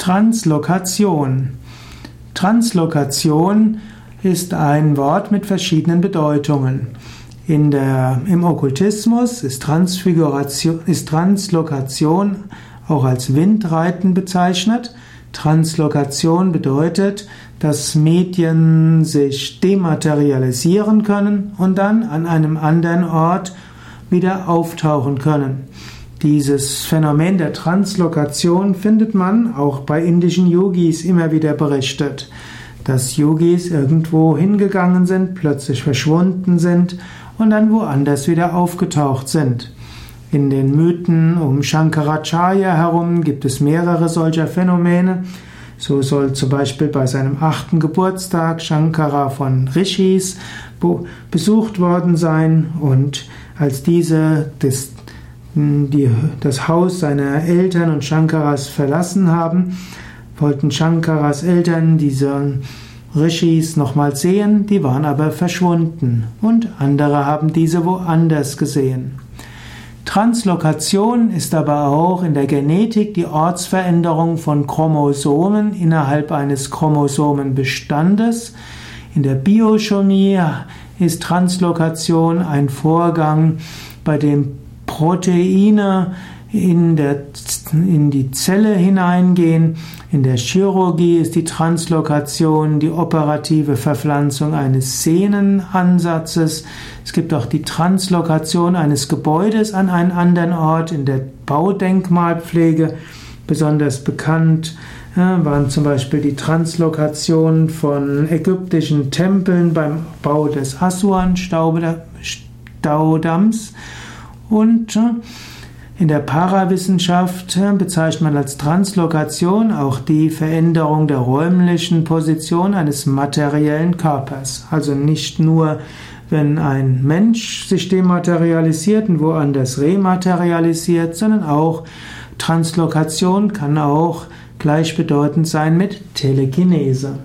Translokation. Translokation ist ein Wort mit verschiedenen Bedeutungen. In der, Im Okkultismus ist, Transfiguration, ist Translokation auch als Windreiten bezeichnet. Translokation bedeutet, dass Medien sich dematerialisieren können und dann an einem anderen Ort wieder auftauchen können. Dieses Phänomen der Translokation findet man auch bei indischen Yogis immer wieder berichtet, dass Yogis irgendwo hingegangen sind, plötzlich verschwunden sind und dann woanders wieder aufgetaucht sind. In den Mythen um Shankaracharya herum gibt es mehrere solcher Phänomene. So soll zum Beispiel bei seinem achten Geburtstag Shankara von Rishis besucht worden sein und als diese das die, das Haus seiner Eltern und Shankaras verlassen haben, wollten Shankaras Eltern diese Rishis nochmal sehen, die waren aber verschwunden und andere haben diese woanders gesehen. Translokation ist aber auch in der Genetik die Ortsveränderung von Chromosomen innerhalb eines Chromosomenbestandes. In der Biochemie ist Translokation ein Vorgang, bei dem Proteine in, der, in die Zelle hineingehen. In der Chirurgie ist die Translokation die operative Verpflanzung eines Sehnenansatzes. Es gibt auch die Translokation eines Gebäudes an einen anderen Ort in der Baudenkmalpflege. Besonders bekannt ja, waren zum Beispiel die Translokation von ägyptischen Tempeln beim Bau des Assuan-Staudamms. Und äh, in der Parawissenschaft äh, bezeichnet man als Translokation auch die Veränderung der räumlichen Position eines materiellen Körpers. Also nicht nur, wenn ein Mensch sich dematerialisiert und woanders rematerialisiert, sondern auch Translokation kann auch gleichbedeutend sein mit Telekinese.